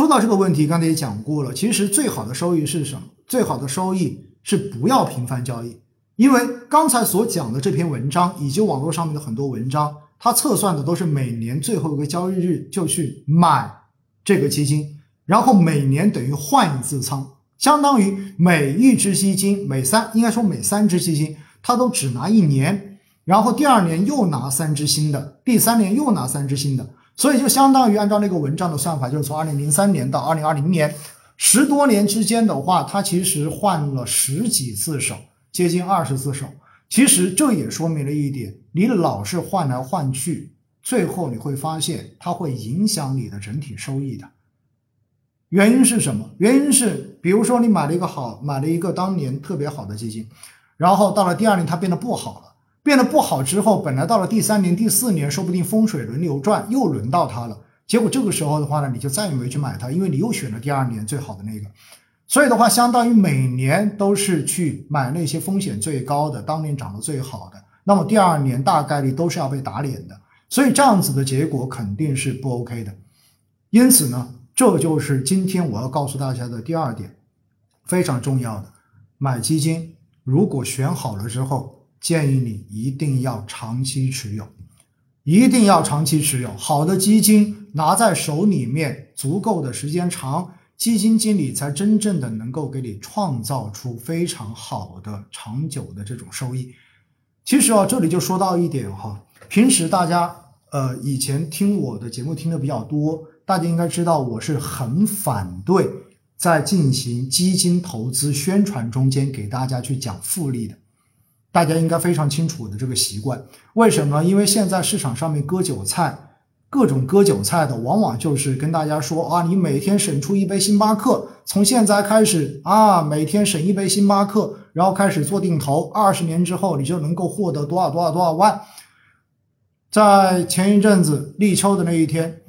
说到这个问题，刚才也讲过了，其实最好的收益是什么？最好的收益是不要频繁交易，因为刚才所讲的这篇文章以及网络上面的很多文章，它测算的都是每年最后一个交易日就去买这个基金，然后每年等于换一次仓，相当于每一只基金每三，应该说每三只基金，它都只拿一年，然后第二年又拿三只新的，第三年又拿三只新的。所以就相当于按照那个文章的算法，就是从二零零三年到二零二零年，十多年之间的话，它其实换了十几次手，接近二十次手。其实这也说明了一点，你老是换来换去，最后你会发现它会影响你的整体收益的。原因是什么？原因是比如说你买了一个好，买了一个当年特别好的基金，然后到了第二年它变得不好了。变得不好之后，本来到了第三年、第四年，说不定风水轮流转，又轮到它了。结果这个时候的话呢，你就再也没去买它，因为你又选了第二年最好的那个。所以的话，相当于每年都是去买那些风险最高的、当年涨得最好的，那么第二年大概率都是要被打脸的。所以这样子的结果肯定是不 OK 的。因此呢，这就是今天我要告诉大家的第二点，非常重要的。买基金，如果选好了之后。建议你一定要长期持有，一定要长期持有。好的基金拿在手里面足够的时间长，基金经理才真正的能够给你创造出非常好的长久的这种收益。其实啊，这里就说到一点哈，平时大家呃以前听我的节目听的比较多，大家应该知道我是很反对在进行基金投资宣传中间给大家去讲复利的。大家应该非常清楚我的这个习惯，为什么？因为现在市场上面割韭菜，各种割韭菜的，往往就是跟大家说啊，你每天省出一杯星巴克，从现在开始啊，每天省一杯星巴克，然后开始做定投，二十年之后你就能够获得多少多少多少万。在前一阵子立秋的那一天，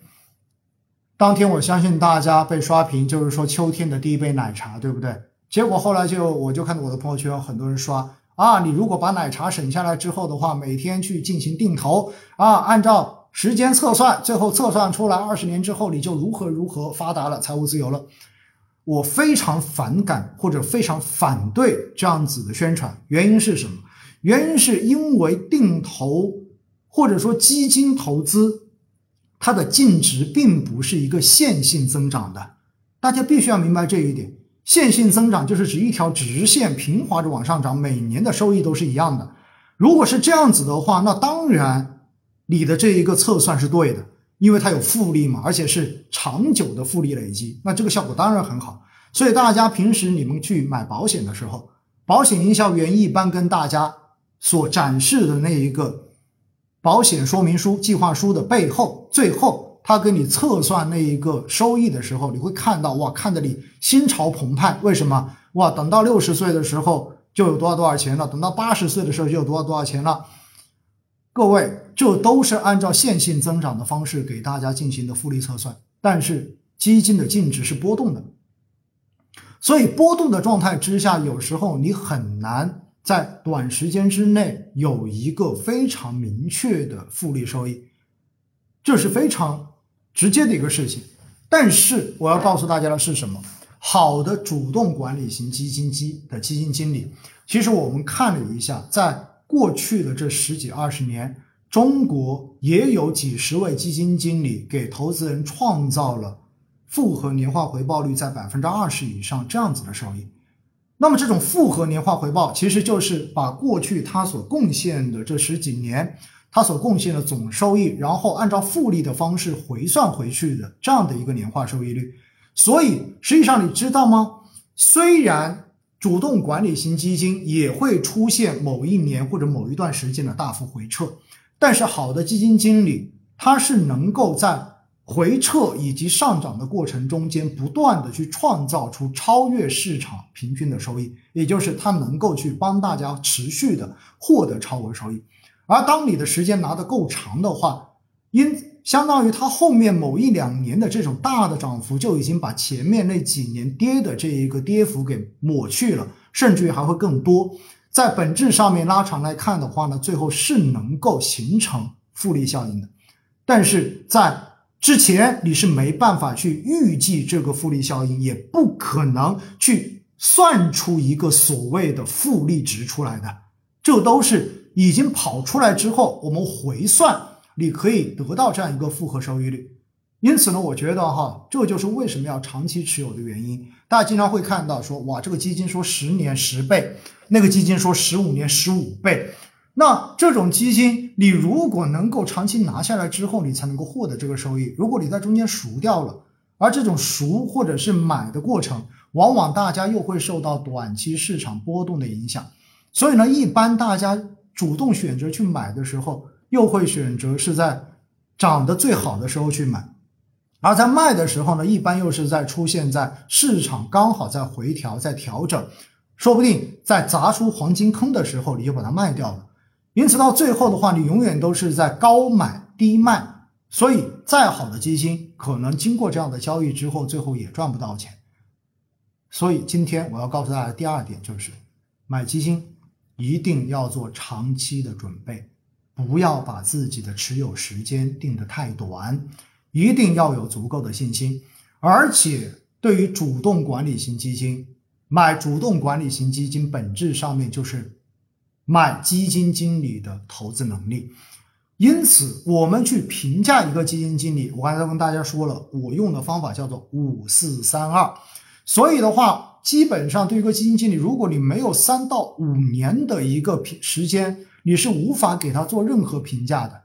当天我相信大家被刷屏，就是说秋天的第一杯奶茶，对不对？结果后来就我就看到我的朋友圈很多人刷。啊，你如果把奶茶省下来之后的话，每天去进行定投啊，按照时间测算，最后测算出来二十年之后你就如何如何发达了，财务自由了。我非常反感或者非常反对这样子的宣传，原因是什么？原因是因为定投或者说基金投资，它的净值并不是一个线性增长的，大家必须要明白这一点。线性增长就是指一条直线平滑着往上涨，每年的收益都是一样的。如果是这样子的话，那当然你的这一个测算是对的，因为它有复利嘛，而且是长久的复利累积，那这个效果当然很好。所以大家平时你们去买保险的时候，保险营销员一般跟大家所展示的那一个保险说明书、计划书的背后，最后。他给你测算那一个收益的时候，你会看到哇，看得你心潮澎湃。为什么？哇，等到六十岁的时候就有多少多少钱了，等到八十岁的时候就有多少多少钱了。各位，这都是按照线性增长的方式给大家进行的复利测算。但是基金的净值是波动的，所以波动的状态之下，有时候你很难在短时间之内有一个非常明确的复利收益，这是非常。直接的一个事情，但是我要告诉大家的是什么？好的主动管理型基金基的基金经理，其实我们看了一下，在过去的这十几二十年，中国也有几十位基金经理给投资人创造了复合年化回报率在百分之二十以上这样子的收益。那么这种复合年化回报，其实就是把过去他所贡献的这十几年。它所贡献的总收益，然后按照复利的方式回算回去的这样的一个年化收益率。所以实际上你知道吗？虽然主动管理型基金也会出现某一年或者某一段时间的大幅回撤，但是好的基金经理他是能够在回撤以及上涨的过程中间不断的去创造出超越市场平均的收益，也就是他能够去帮大家持续的获得超额收益。而当你的时间拿得够长的话，因相当于它后面某一两年的这种大的涨幅就已经把前面那几年跌的这一个跌幅给抹去了，甚至于还会更多。在本质上面拉长来看的话呢，最后是能够形成复利效应的。但是在之前你是没办法去预计这个复利效应，也不可能去算出一个所谓的复利值出来的，这都是已经跑出来之后，我们回算，你可以得到这样一个复合收益率。因此呢，我觉得哈，这就是为什么要长期持有的原因。大家经常会看到说，哇，这个基金说十年十倍，那个基金说十五年十五倍。那这种基金，你如果能够长期拿下来之后，你才能够获得这个收益。如果你在中间赎掉了，而这种赎或者是买的过程，往往大家又会受到短期市场波动的影响。所以呢，一般大家主动选择去买的时候，又会选择是在涨得最好的时候去买，而在卖的时候呢，一般又是在出现在市场刚好在回调、在调整，说不定在砸出黄金坑的时候，你就把它卖掉了。因此，到最后的话，你永远都是在高买低卖，所以再好的基金，可能经过这样的交易之后，最后也赚不到钱。所以，今天我要告诉大家第二点就是，买基金一定要做长期的准备，不要把自己的持有时间定得太短，一定要有足够的信心。而且，对于主动管理型基金，买主动管理型基金本质上面就是。买基金经理的投资能力，因此我们去评价一个基金经理，我刚才跟大家说了，我用的方法叫做五四三二。所以的话，基本上对于一个基金经理，如果你没有三到五年的一个评时间，你是无法给他做任何评价的。